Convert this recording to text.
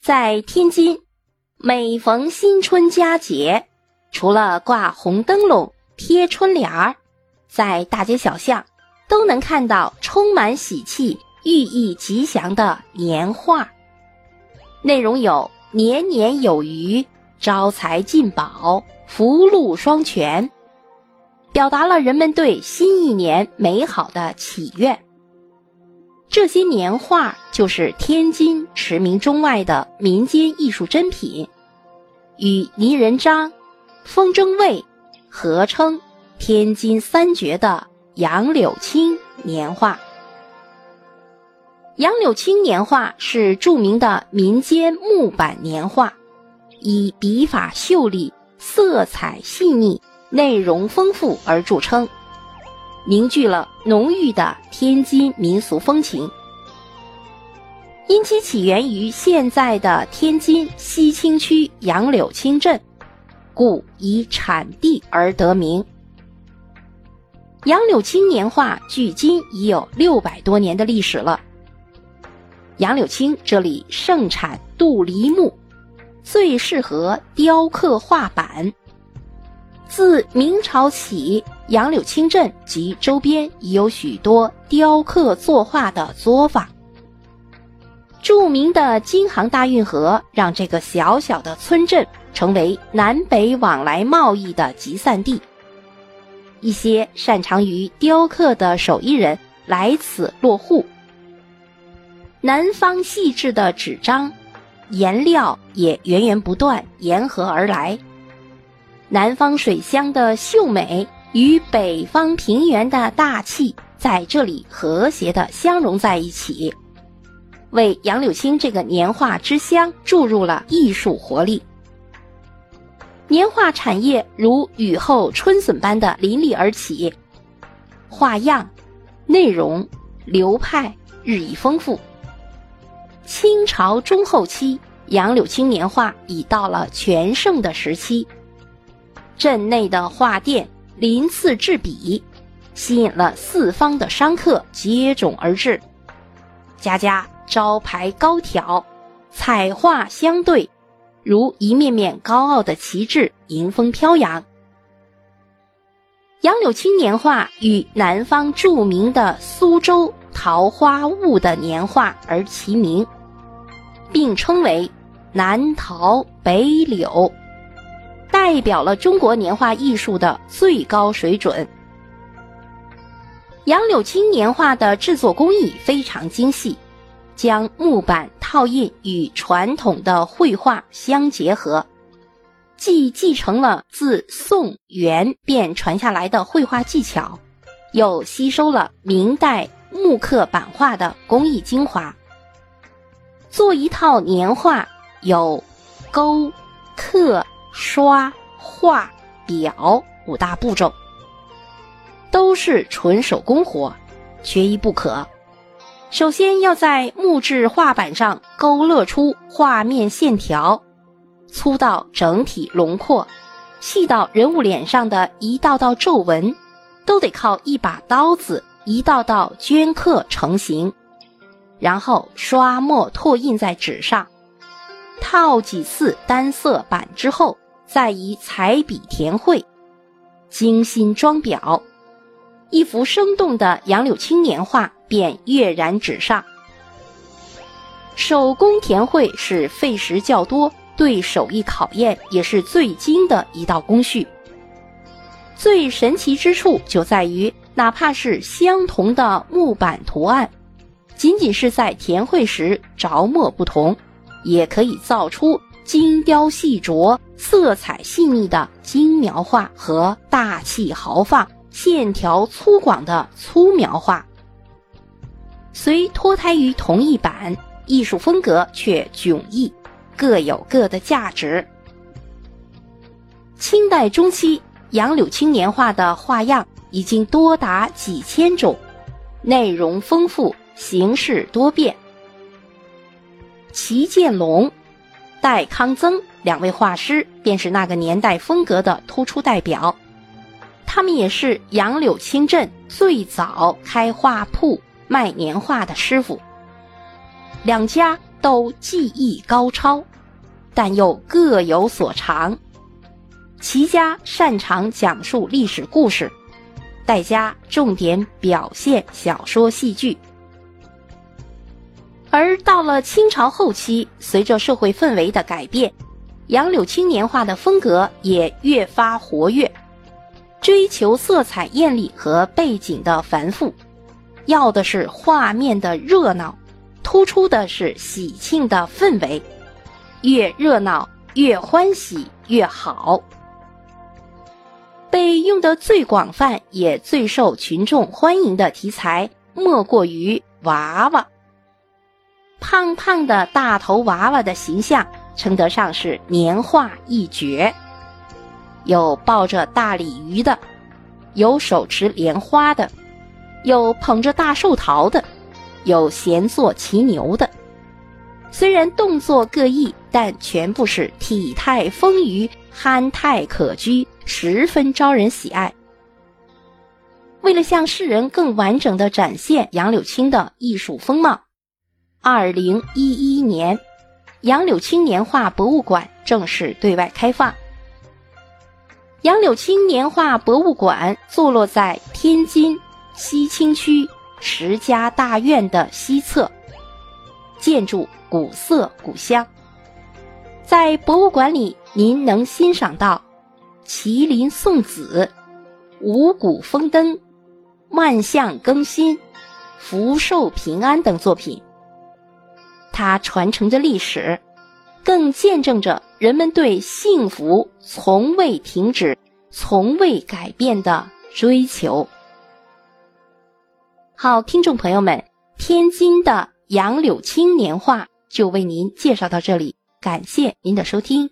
在天津，每逢新春佳节，除了挂红灯笼、贴春联儿，在大街小巷都能看到充满喜气、寓意吉祥的年画。内容有“年年有余”“招财进宝”“福禄双全”，表达了人们对新一年美好的祈愿。这些年画就是天津驰名中外的民间艺术珍品，与泥人张、风筝卫合称“天津三绝”的杨柳青年画。杨柳青年画是著名的民间木板年画，以笔法秀丽、色彩细腻、内容丰富而著称。凝聚了浓郁的天津民俗风情，因其起源于现在的天津西青区杨柳青镇，故以产地而得名。杨柳青年画距今已有六百多年的历史了。杨柳青这里盛产杜梨木，最适合雕刻画板。自明朝起。杨柳青镇及周边已有许多雕刻作画的作坊。著名的京杭大运河让这个小小的村镇成为南北往来贸易的集散地。一些擅长于雕刻的手艺人来此落户。南方细致的纸张，颜料也源源不断沿河而来。南方水乡的秀美。与北方平原的大气在这里和谐的相融在一起，为杨柳青这个年画之乡注入了艺术活力。年画产业如雨后春笋般的林立而起，画样、内容、流派日益丰富。清朝中后期，杨柳青年画已到了全盛的时期，镇内的画店。鳞次栉比，吸引了四方的商客接踵而至，家家招牌高挑，彩画相对，如一面面高傲的旗帜迎风飘扬。杨柳青年画与南方著名的苏州桃花坞的年画而齐名，并称为南桃北柳。代表了中国年画艺术的最高水准。杨柳青年画的制作工艺非常精细，将木板套印与传统的绘画相结合，既继承了自宋元便传下来的绘画技巧，又吸收了明代木刻版画的工艺精华。做一套年画有勾、刻。刷、画、裱五大步骤，都是纯手工活，缺一不可。首先要在木质画板上勾勒出画面线条，粗到整体轮廓，细到人物脸上的一道道皱纹，都得靠一把刀子一道道镌刻成型，然后刷墨拓印在纸上，套几次单色板之后。再以彩笔填绘，精心装裱，一幅生动的杨柳青年画便跃然纸上。手工填绘是费时较多，对手艺考验也是最精的一道工序。最神奇之处就在于，哪怕是相同的木板图案，仅仅是在填绘时着墨不同，也可以造出。精雕细琢、色彩细腻的精描画和大气豪放、线条粗犷的粗描画，虽脱胎于同一版，艺术风格却迥异，各有各的价值。清代中期，杨柳青年画的画样已经多达几千种，内容丰富，形式多变。齐建龙。戴康曾两位画师便是那个年代风格的突出代表，他们也是杨柳青镇最早开画铺卖年画的师傅。两家都技艺高超，但又各有所长。齐家擅长讲述历史故事，戴家重点表现小说戏剧。而到了清朝后期，随着社会氛围的改变，杨柳青年画的风格也越发活跃，追求色彩艳丽和背景的繁复，要的是画面的热闹，突出的是喜庆的氛围，越热闹越欢喜越好。被用得最广泛也最受群众欢迎的题材，莫过于娃娃。胖胖的大头娃娃的形象，称得上是年画一绝。有抱着大鲤鱼的，有手持莲花的，有捧着大寿桃的，有闲坐骑牛的。虽然动作各异，但全部是体态丰腴、憨态可掬。十分招人喜爱。为了向世人更完整的展现杨柳青的艺术风貌，二零一一年，杨柳青年画博物馆正式对外开放。杨柳青年画博物馆坐落在天津西青区石家大院的西侧，建筑古色古香。在博物馆里，您能欣赏到。麒麟送子、五谷丰登、万象更新、福寿平安等作品，它传承着历史，更见证着人们对幸福从未停止、从未改变的追求。好，听众朋友们，天津的杨柳青年画就为您介绍到这里，感谢您的收听。